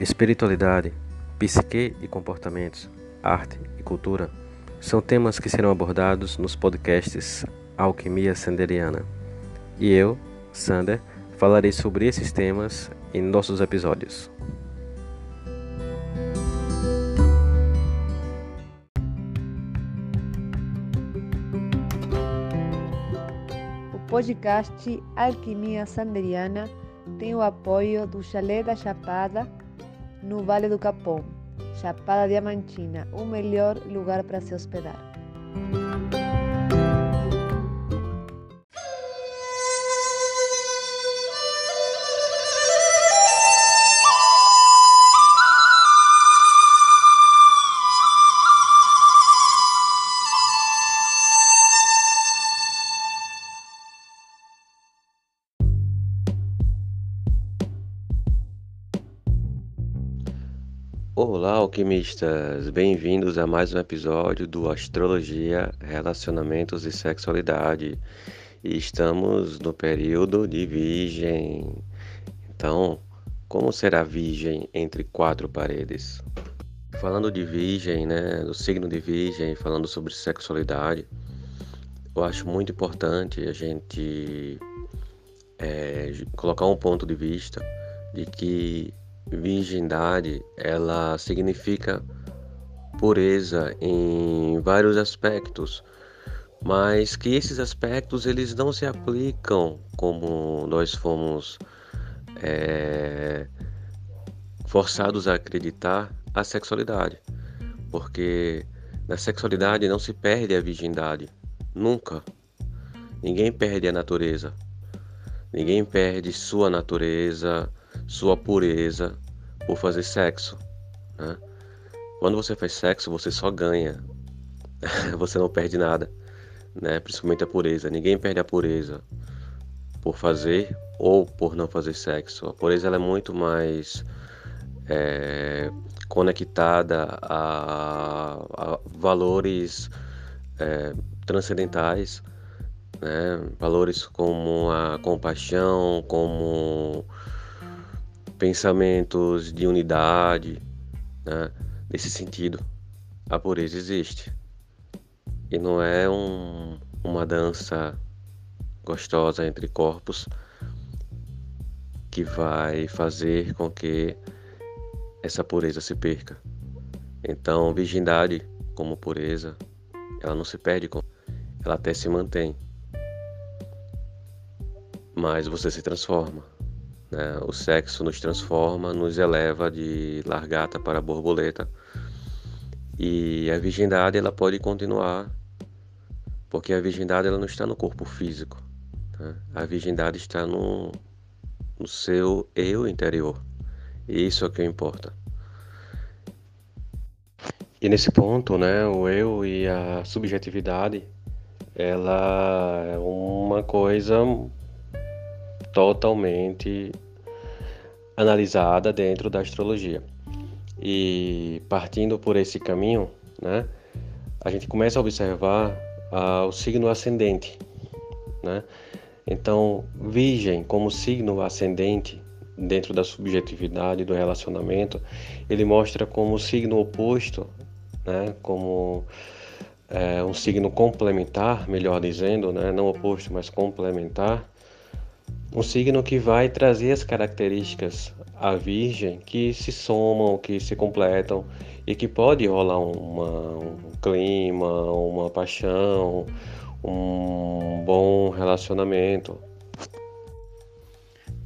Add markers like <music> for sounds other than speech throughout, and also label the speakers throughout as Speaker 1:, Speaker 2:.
Speaker 1: Espiritualidade, psique e comportamentos, arte e cultura são temas que serão abordados nos podcasts Alquimia Sanderiana. E eu, Sander, falarei sobre esses temas em nossos episódios.
Speaker 2: O podcast Alquimia Sanderiana tem o apoio do Chalé da Chapada no Vale do Capão, Chapada Diamantina, o melhor lugar para se hospedar.
Speaker 1: Alquimistas! Bem-vindos a mais um episódio do Astrologia, Relacionamentos e Sexualidade. E estamos no período de Virgem. Então, como será Virgem entre quatro paredes? Falando de Virgem, né, do signo de Virgem, falando sobre sexualidade, eu acho muito importante a gente é, colocar um ponto de vista de que virgindade ela significa pureza em vários aspectos, mas que esses aspectos eles não se aplicam como nós fomos é, forçados a acreditar a sexualidade, porque na sexualidade não se perde a virgindade, nunca. Ninguém perde a natureza, ninguém perde sua natureza, sua pureza por fazer sexo. Né? Quando você faz sexo, você só ganha. <laughs> você não perde nada, né? principalmente a pureza. Ninguém perde a pureza por fazer ou por não fazer sexo. A pureza ela é muito mais é, conectada a, a valores é, transcendentais, né? valores como a compaixão, como pensamentos de unidade, né? nesse sentido, a pureza existe. E não é um, uma dança gostosa entre corpos que vai fazer com que essa pureza se perca. Então, virgindade como pureza, ela não se perde, ela até se mantém. Mas você se transforma. Né? O sexo nos transforma, nos eleva de largata para borboleta. E a virgindade ela pode continuar, porque a virgindade ela não está no corpo físico. Né? A virgindade está no, no seu eu interior. E isso é o que importa. E nesse ponto, né, o eu e a subjetividade, ela é uma coisa totalmente analisada dentro da astrologia. E partindo por esse caminho, né, a gente começa a observar uh, o signo ascendente, né? Então, Virgem como signo ascendente dentro da subjetividade do relacionamento, ele mostra como signo oposto, né? Como é, um signo complementar, melhor dizendo, né? Não oposto, mas complementar um signo que vai trazer as características à Virgem que se somam, que se completam e que pode rolar uma, um clima, uma paixão, um bom relacionamento.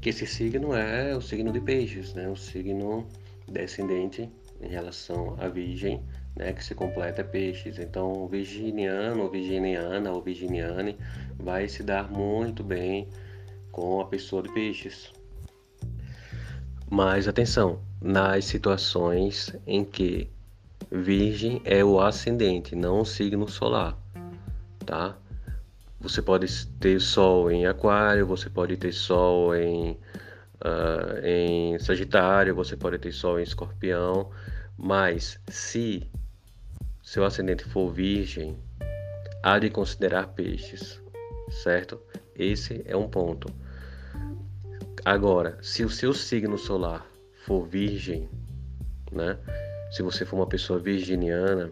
Speaker 1: Que esse signo é o signo de Peixes, né? O signo descendente em relação à Virgem, né? Que se completa Peixes. Então, o virginiano, virginiana ou virginiane vai se dar muito bem com a pessoa de peixes. Mas atenção, nas situações em que Virgem é o ascendente, não o signo solar, tá? Você pode ter Sol em Aquário, você pode ter Sol em, uh, em Sagitário, você pode ter Sol em Escorpião, mas se seu ascendente for Virgem, há de considerar peixes, certo? Esse é um ponto. Agora, se o seu signo solar for Virgem, né? Se você for uma pessoa virginiana,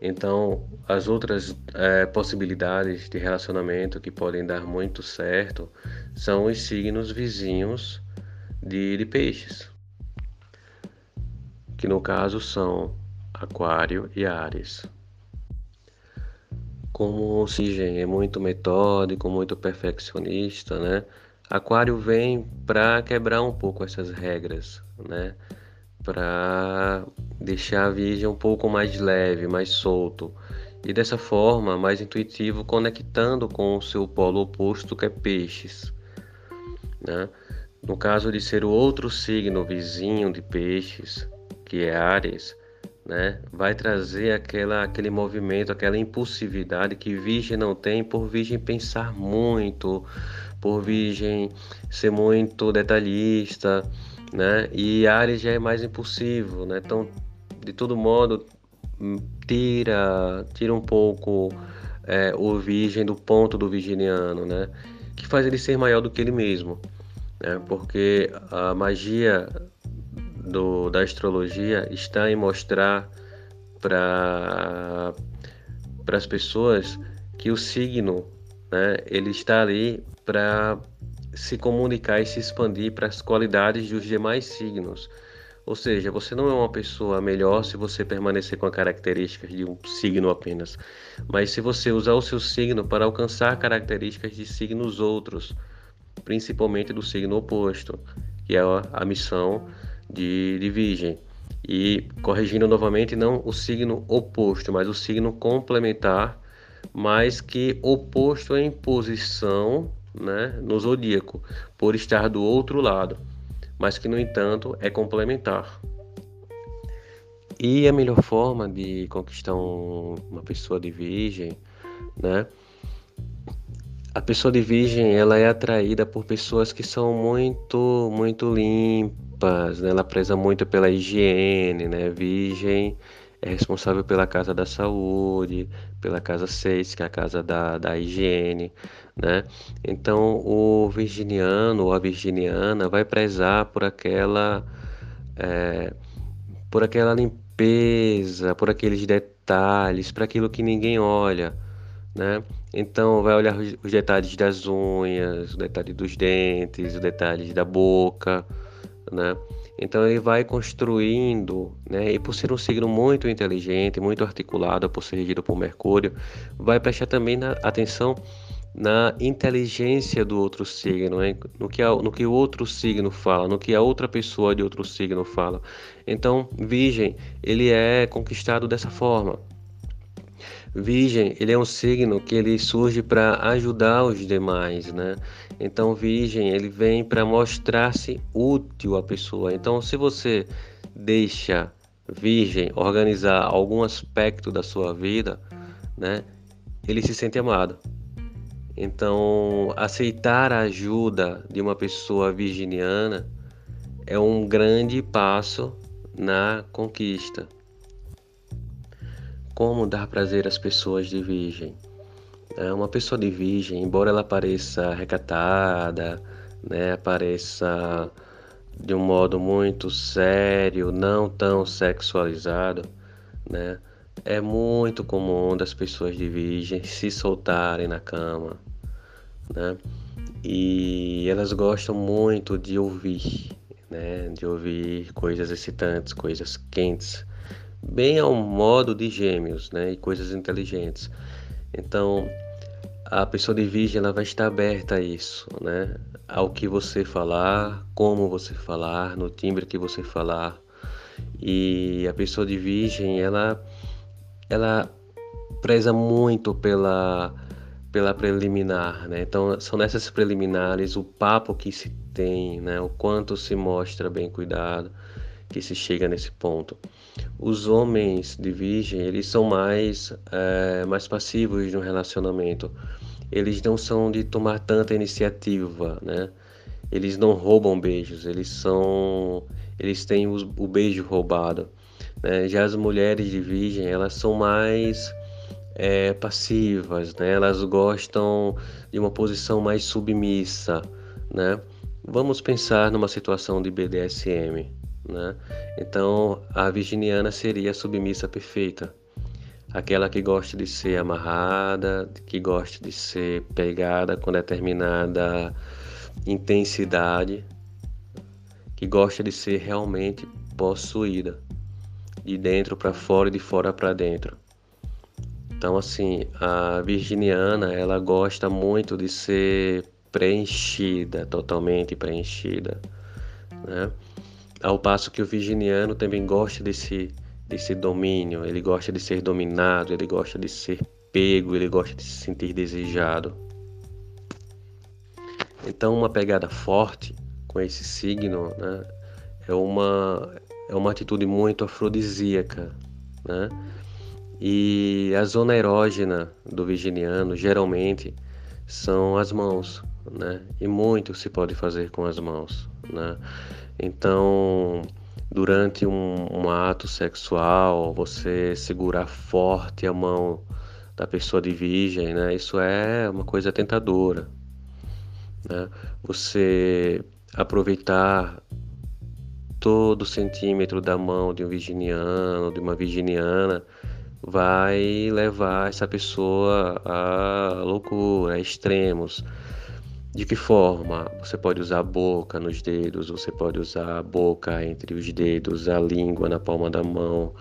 Speaker 1: então as outras é, possibilidades de relacionamento que podem dar muito certo são os signos vizinhos de, de peixes, que no caso são Aquário e Ares. Como o Sigem é muito metódico, muito perfeccionista, né? Aquário vem para quebrar um pouco essas regras, né? Para deixar a Virgem um pouco mais leve, mais solto e dessa forma mais intuitivo, conectando com o seu polo oposto que é Peixes, né? No caso de ser o outro signo vizinho de Peixes, que é Ares, né? Vai trazer aquela, aquele movimento, aquela impulsividade que Virgem não tem, por Virgem pensar muito, por Virgem ser muito detalhista, né? E Ares já é mais impulsivo, né? Então, de todo modo, tira, tira um pouco é, o Virgem do ponto do virginiano, né? Que faz ele ser maior do que ele mesmo, né? Porque a magia do, da astrologia está em mostrar para as pessoas que o signo, né, ele está ali para se comunicar e se expandir para as qualidades dos demais signos. Ou seja, você não é uma pessoa melhor se você permanecer com as características de um signo apenas, mas se você usar o seu signo para alcançar características de signos outros, principalmente do signo oposto, que é a missão de, de Virgem. E corrigindo novamente, não o signo oposto, mas o signo complementar, mas que oposto em posição né, no zodíaco, por estar do outro lado, mas que no entanto é complementar. E a melhor forma de conquistar um, uma pessoa de virgem, né? A pessoa de virgem, ela é atraída por pessoas que são muito, muito limpas limpas, né? ela preza muito pela higiene, né? Virgem é responsável pela casa da saúde, pela casa 6, que é a casa da, da higiene, né? Então o virginiano ou a virginiana vai prezar por aquela é, por aquela limpeza, por aqueles detalhes, para aquilo que ninguém olha, né? Então vai olhar os, detalhes das unhas, os detalhes dos dentes, os detalhes da boca, né? Então ele vai construindo, né? E por ser um signo muito inteligente, muito articulado, por ser regido por Mercúrio, vai prestar também na, atenção na inteligência do outro signo, né? no, que a, no que o outro signo fala, no que a outra pessoa de outro signo fala. Então, Virgem, ele é conquistado dessa forma. Virgem, ele é um signo que ele surge para ajudar os demais, né? Então, Virgem, ele vem para mostrar-se útil à pessoa. Então, se você deixa Virgem organizar algum aspecto da sua vida, né? Ele se sente amado. Então, aceitar a ajuda de uma pessoa virginiana é um grande passo na conquista. Como dar prazer às pessoas de virgem? É uma pessoa de virgem, embora ela pareça recatada, né, pareça de um modo muito sério, não tão sexualizado, né, é muito comum das pessoas de virgem se soltarem na cama, né, e elas gostam muito de ouvir, né, de ouvir coisas excitantes, coisas quentes, bem ao modo de gêmeos, né? E coisas inteligentes. Então, a pessoa de virgem ela vai estar aberta a isso, né? Ao que você falar, como você falar, no timbre que você falar. E a pessoa de virgem, ela ela preza muito pela pela preliminar, né? Então, são nessas preliminares o papo que se tem, né? O quanto se mostra bem cuidado que se chega nesse ponto. Os homens de virgem, eles são mais, é, mais passivos no relacionamento. Eles não são de tomar tanta iniciativa, né? Eles não roubam beijos, eles são... Eles têm os, o beijo roubado. Né? Já as mulheres de virgem, elas são mais... É, passivas, né? Elas gostam de uma posição mais submissa, né? Vamos pensar numa situação de BDSM, né? Então a virginiana seria a submissa perfeita, aquela que gosta de ser amarrada, que gosta de ser pegada com determinada intensidade, que gosta de ser realmente possuída, de dentro para fora e de fora para dentro. Então, assim, a virginiana, ela gosta muito de ser preenchida, totalmente preenchida, né? Ao passo que o virginiano também gosta desse, desse domínio, ele gosta de ser dominado, ele gosta de ser pego, ele gosta de se sentir desejado. Então, uma pegada forte com esse signo né, é, uma, é uma atitude muito afrodisíaca, né? E a zona erógena do virginiano geralmente são as mãos, né? E muito se pode fazer com as mãos, né? Então, durante um, um ato sexual, você segurar forte a mão da pessoa de virgem, né? Isso é uma coisa tentadora, né? Você aproveitar todo centímetro da mão de um virginiano, de uma virginiana, vai levar essa pessoa à loucura, a extremos. De que forma? Você pode usar a boca nos dedos, você pode usar a boca entre os dedos, a língua na palma da mão,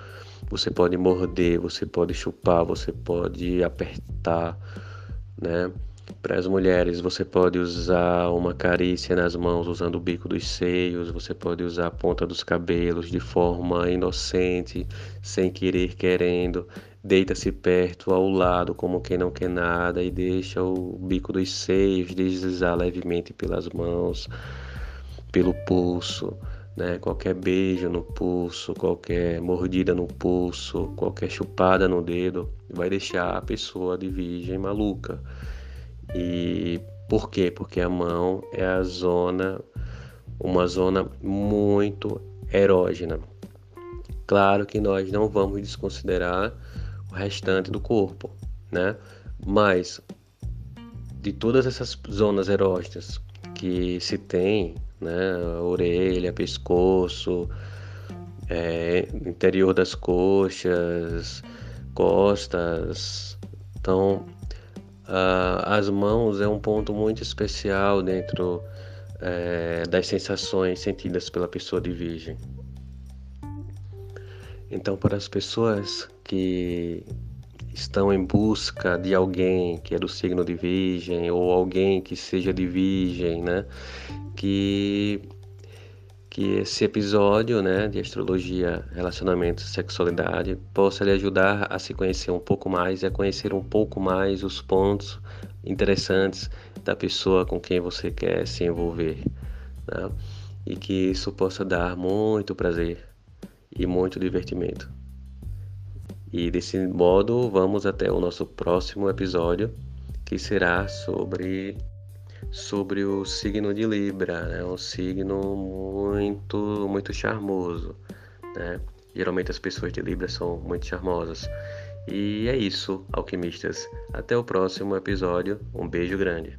Speaker 1: você pode morder, você pode chupar, você pode apertar, né? Para as mulheres, você pode usar uma carícia nas mãos usando o bico dos seios, você pode usar a ponta dos cabelos de forma inocente, sem querer, querendo. Deita-se perto, ao lado, como quem não quer nada, e deixa o bico dos seios deslizar levemente pelas mãos, pelo pulso. Né? Qualquer beijo no pulso, qualquer mordida no pulso, qualquer chupada no dedo vai deixar a pessoa de virgem maluca. E por quê? Porque a mão é a zona, uma zona muito erógena. Claro que nós não vamos desconsiderar o restante do corpo, né? Mas de todas essas zonas erógenas que se tem, né? Orelha, pescoço, é, interior das coxas, costas. Então, Uh, as mãos é um ponto muito especial dentro é, das sensações sentidas pela pessoa de virgem. Então, para as pessoas que estão em busca de alguém que é do signo de virgem ou alguém que seja de virgem, né, que que esse episódio né, de astrologia, relacionamento, sexualidade possa lhe ajudar a se conhecer um pouco mais e a conhecer um pouco mais os pontos interessantes da pessoa com quem você quer se envolver. Né? E que isso possa dar muito prazer e muito divertimento. E desse modo, vamos até o nosso próximo episódio, que será sobre sobre o signo de Libra, né? Um signo muito muito charmoso, né? Geralmente as pessoas de Libra são muito charmosas. E é isso, alquimistas. Até o próximo episódio. Um beijo grande.